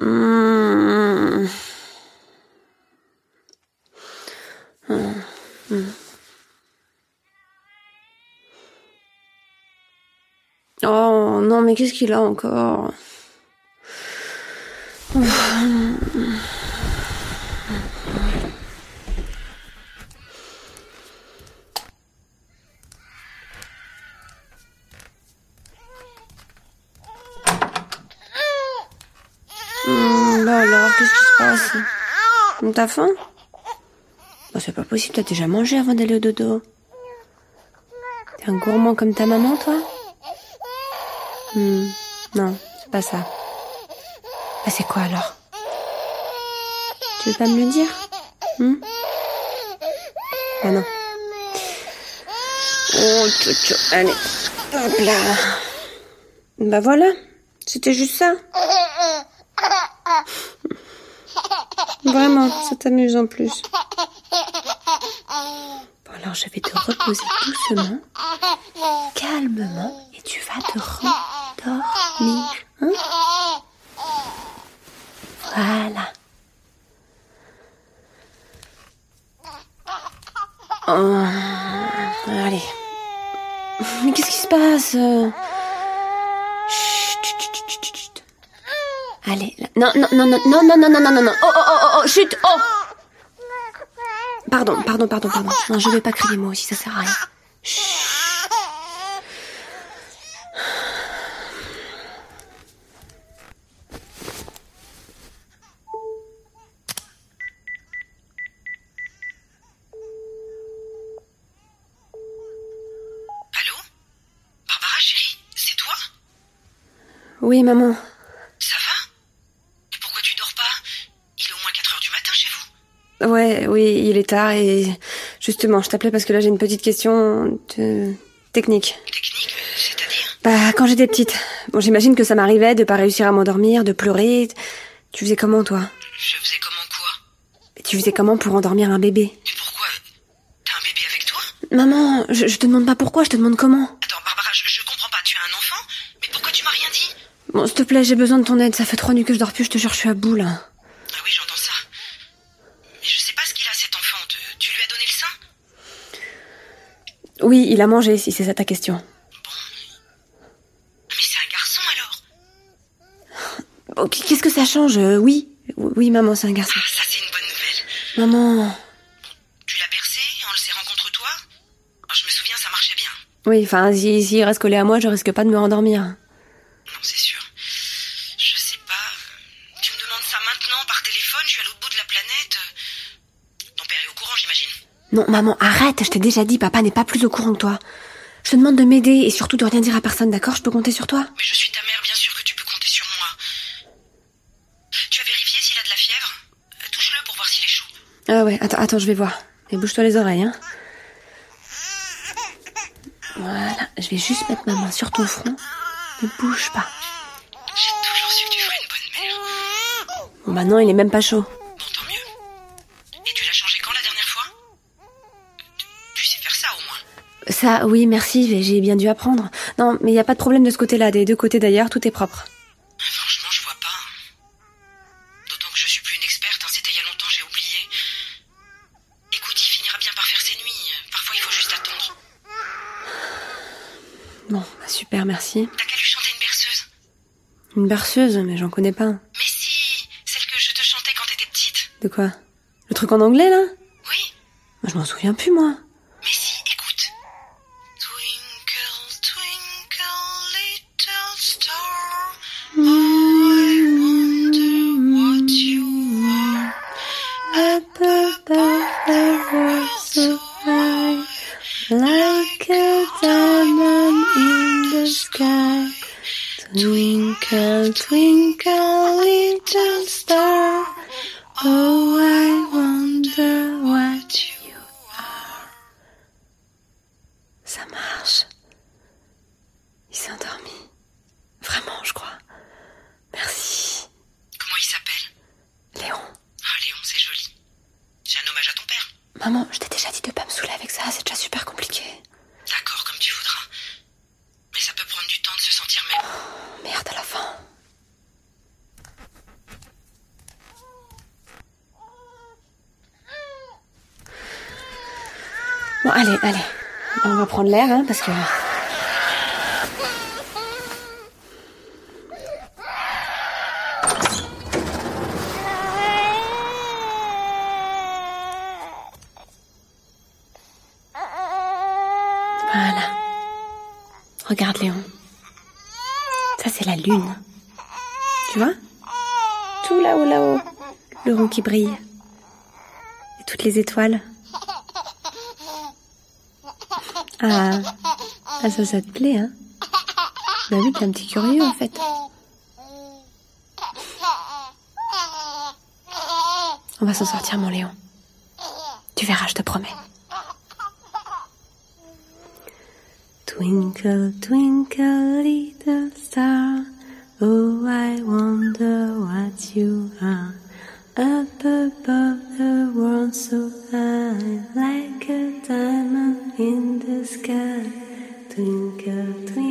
Oh non, mais qu'est-ce qu'il a encore? Alors, qu'est-ce qui se passe T'as faim bah, C'est pas possible, t'as déjà mangé avant d'aller au dodo. T'es un gourmand comme ta maman, toi Hmm, Non, c'est pas ça. Bah c'est quoi alors Tu veux pas me le dire Hmm Ah non. Oh, tchou. allez. Hop là. Bah voilà, c'était juste ça. Vraiment, ça t'amuse en plus. Bon alors je vais te reposer doucement, calmement, et tu vas te rendormir. Hein voilà. Oh, allez. Mais qu'est-ce qui se passe Chut, chut, chut, chut, chut, chut. Allez, là. non, non, non, non, non, non, non, non, non, non, non. Oh, oh, oh, oh, chut, oh. Pardon, pardon, pardon, pardon. Non, je vais pas crier moi aussi, ça sert à rien. Chut. Allô? Barbara, chérie C'est toi? Oui, maman. Ça va Et pourquoi tu dors pas Il est au moins 4 heures du matin chez vous. Ouais, oui, il est tard et justement, je t'appelais parce que là j'ai une petite question de... technique. Technique C'est-à-dire? Bah, quand j'étais petite, bon, j'imagine que ça m'arrivait de pas réussir à m'endormir, de pleurer. Tu faisais comment, toi? Je faisais comment quoi? Tu faisais comment pour endormir un bébé? Mais pourquoi? T'as un bébé avec toi? Maman, je, je te demande pas pourquoi, je te demande comment. Attends, Barbara, je, je comprends pas. Tu as un enfant? Mais pourquoi tu m'as rien dit? Bon, s'il te plaît, j'ai besoin de ton aide. Ça fait trois nuits que je dors plus, je te jure, je suis à bout, là. Ah oui, j'entends ça. Mais je sais pas ce qu'il a cet enfant. Tu, tu lui as donné le sein Oui, il a mangé, si c'est ça ta question. Mais c'est un garçon alors Bon, qu'est-ce que ça change Euh, Oui, oui, maman, c'est un garçon. Ah, ça c'est une bonne nouvelle. Maman... Tu l'as bercé en le serrant contre toi? Ah, Je me souviens, ça marchait bien. Oui, enfin, si, s'il reste collé à moi, je risque pas de me rendormir. Non, c'est sûr. Je sais pas. Tu me demandes ça maintenant par téléphone, je suis à l'autre bout de la planète. Ton père est au courant, j'imagine. Non, maman, arrête, je t'ai déjà dit, papa n'est pas plus au courant que toi. Je te demande de m'aider et surtout de rien dire à personne, d'accord? Je peux compter sur toi? Mais je suis ta mère, bien sûr que tu peux compter sur moi. Tu as vérifié s'il a de la fièvre? Touche-le pour voir s'il est chaud. Ah ouais, attends, attends, je vais voir. Et bouge-toi les oreilles, hein. Voilà, je vais juste mettre ma main sur ton front. Ne bouge pas. J'ai toujours su que tu ferais une bonne mère. Bon, bah non, il est même pas chaud. Bon, tant mieux. Et tu l'as changé quand la dernière fois tu, tu sais faire ça au moins. Ça, oui, merci, mais j'ai bien dû apprendre. Non, mais il y a pas de problème de ce côté-là. Des deux côtés d'ailleurs, tout est propre. Franchement, je vois pas. D'autant que je suis plus une experte, hein, c'était il y a longtemps, j'ai oublié. Écoute, il finira bien par faire ses nuits. Parfois, il faut juste attendre. Bon, bah super, merci. T'as qu'à lui chanter une berceuse. Une berceuse, mais j'en connais pas. Mais si, celle que je te chantais quand t'étais petite. De quoi? Le truc en anglais, là? Oui, Bah, Je m'en souviens plus, moi. Diamond in the sky. Twinkle, twinkle, little star. Oh, I wonder what you are. Ça marche. Il s'est endormi. Vraiment, je crois. Merci. Comment il s'appelle? Léon. Ah, Léon, c'est joli. C'est un hommage à ton père. Maman, je t'ai déjà dit de pas me saouler avec ça, c'est déjà super compliqué. regarde la fin. Bon, allez, allez. On va prendre l'air, hein, parce que... Voilà. Regarde Léon. C'est la lune. Tu vois? Tout là-haut, là-haut. Le rond qui brille. Et toutes les étoiles. Ah, ah ça, ça te plaît, hein? Bah oui, t'es un petit curieux en fait. On va s'en sortir, mon Léon. Tu verras, je te promets. Twinkle, twinkle, think of